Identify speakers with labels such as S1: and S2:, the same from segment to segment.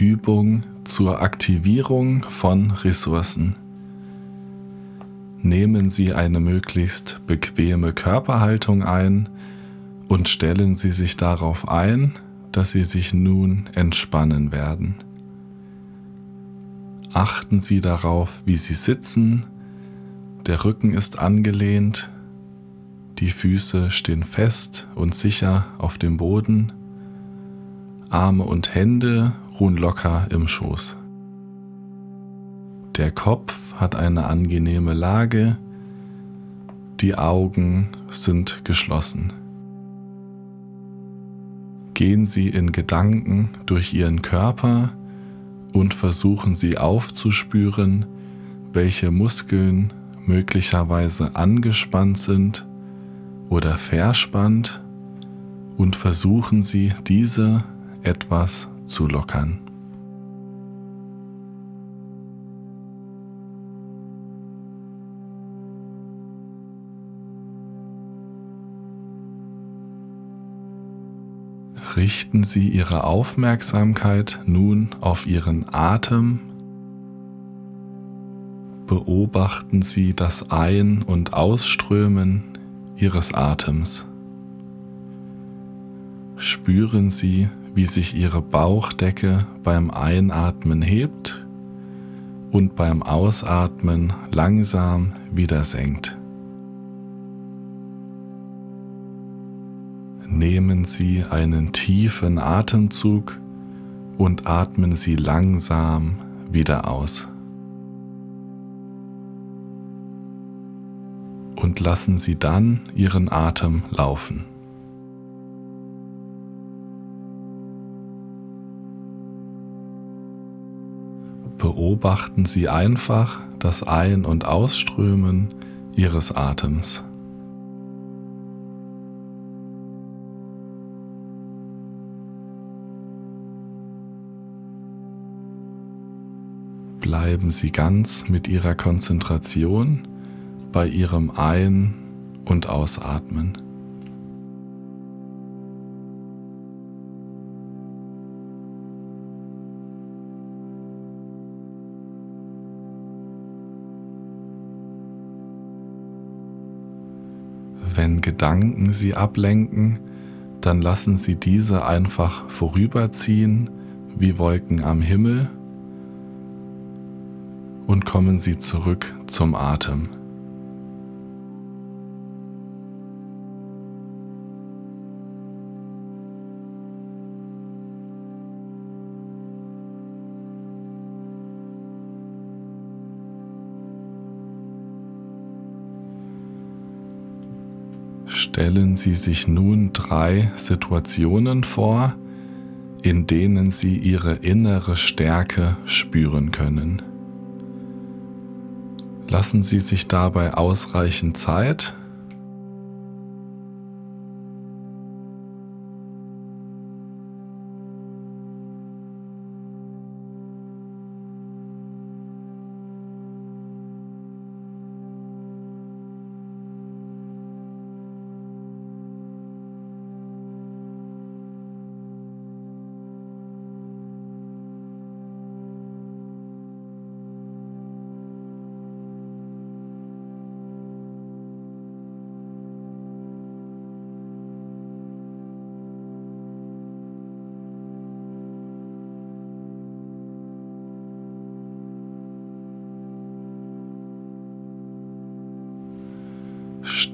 S1: Übung zur Aktivierung von Ressourcen. Nehmen Sie eine möglichst bequeme Körperhaltung ein und stellen Sie sich darauf ein, dass Sie sich nun entspannen werden. Achten Sie darauf, wie Sie sitzen, der Rücken ist angelehnt, die Füße stehen fest und sicher auf dem Boden, Arme und Hände ruhen locker im Schoß. Der Kopf hat eine angenehme Lage, die Augen sind geschlossen. Gehen Sie in Gedanken durch Ihren Körper und versuchen Sie aufzuspüren, welche Muskeln möglicherweise angespannt sind oder verspannt und versuchen Sie diese etwas zu lockern. richten Sie Ihre Aufmerksamkeit nun auf Ihren Atem. Beobachten Sie das Ein- und Ausströmen Ihres Atems. Spüren Sie, wie sich Ihre Bauchdecke beim Einatmen hebt und beim Ausatmen langsam wieder senkt. Nehmen Sie einen tiefen Atemzug und atmen Sie langsam wieder aus. Und lassen Sie dann Ihren Atem laufen. Beobachten Sie einfach das Ein- und Ausströmen Ihres Atems. bleiben Sie ganz mit Ihrer Konzentration bei Ihrem Ein- und Ausatmen. Wenn Gedanken Sie ablenken, dann lassen Sie diese einfach vorüberziehen wie Wolken am Himmel und kommen Sie zurück zum Atem. Stellen Sie sich nun drei Situationen vor, in denen Sie Ihre innere Stärke spüren können. Lassen Sie sich dabei ausreichend Zeit.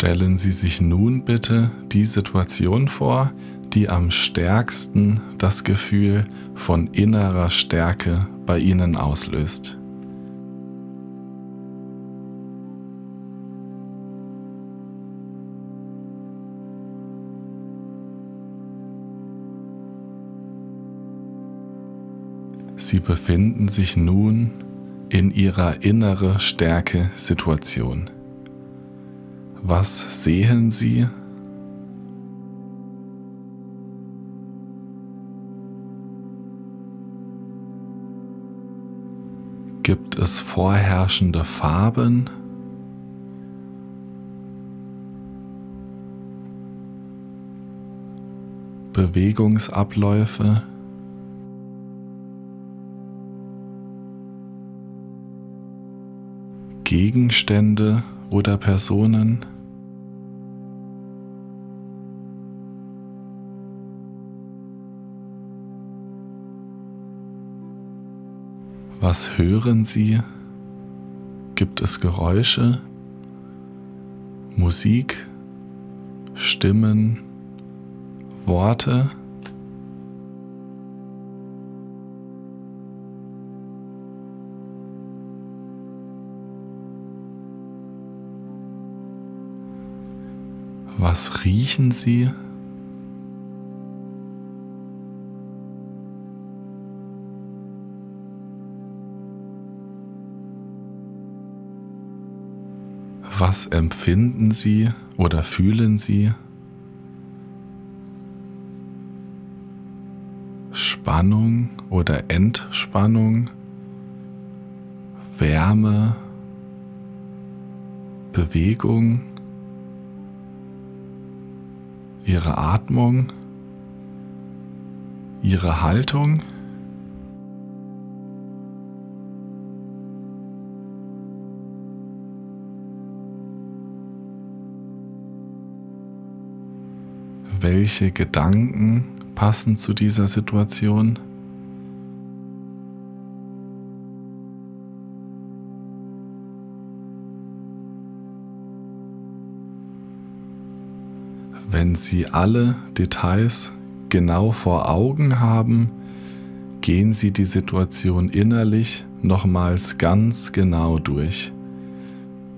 S1: Stellen Sie sich nun bitte die Situation vor, die am stärksten das Gefühl von innerer Stärke bei Ihnen auslöst. Sie befinden sich nun in Ihrer innere Stärke-Situation. Was sehen Sie? Gibt es vorherrschende Farben? Bewegungsabläufe? Gegenstände oder Personen? Was hören Sie? Gibt es Geräusche, Musik, Stimmen, Worte? Was riechen Sie? Was empfinden Sie oder fühlen Sie? Spannung oder Entspannung? Wärme? Bewegung? Ihre Atmung? Ihre Haltung? Welche Gedanken passen zu dieser Situation. Wenn Sie alle Details genau vor Augen haben, gehen Sie die Situation innerlich nochmals ganz genau durch,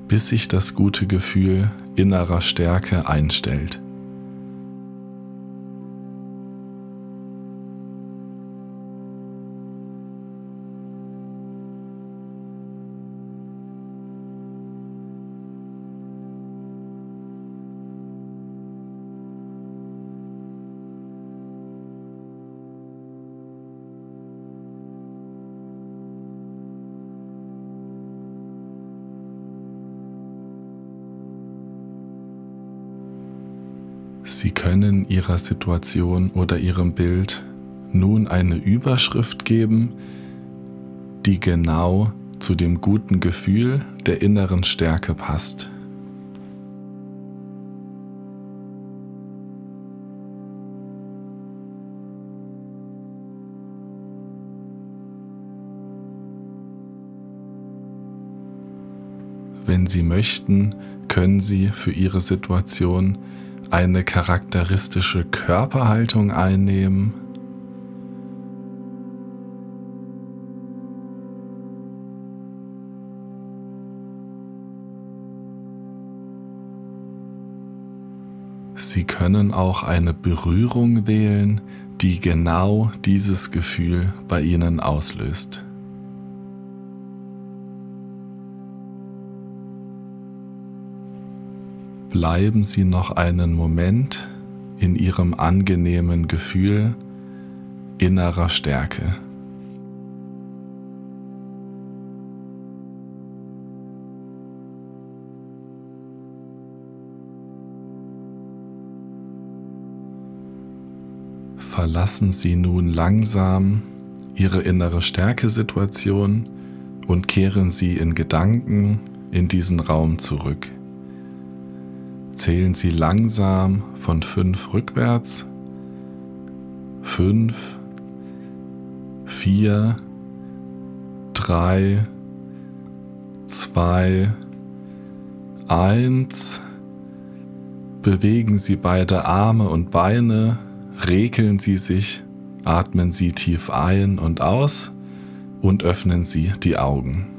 S1: bis sich das gute Gefühl innerer Stärke einstellt. Sie können Ihrer Situation oder Ihrem Bild nun eine Überschrift geben, die genau zu dem guten Gefühl der inneren Stärke passt. Wenn Sie möchten, können Sie für Ihre Situation eine charakteristische Körperhaltung einnehmen. Sie können auch eine Berührung wählen, die genau dieses Gefühl bei Ihnen auslöst. Bleiben Sie noch einen Moment in Ihrem angenehmen Gefühl innerer Stärke. Verlassen Sie nun langsam Ihre innere Stärkesituation und kehren Sie in Gedanken in diesen Raum zurück zählen Sie langsam von 5 rückwärts. 5, 4, 3, 2, 1. Bewegen Sie beide Arme und Beine, regeln Sie sich, atmen Sie tief ein und aus und öffnen Sie die Augen.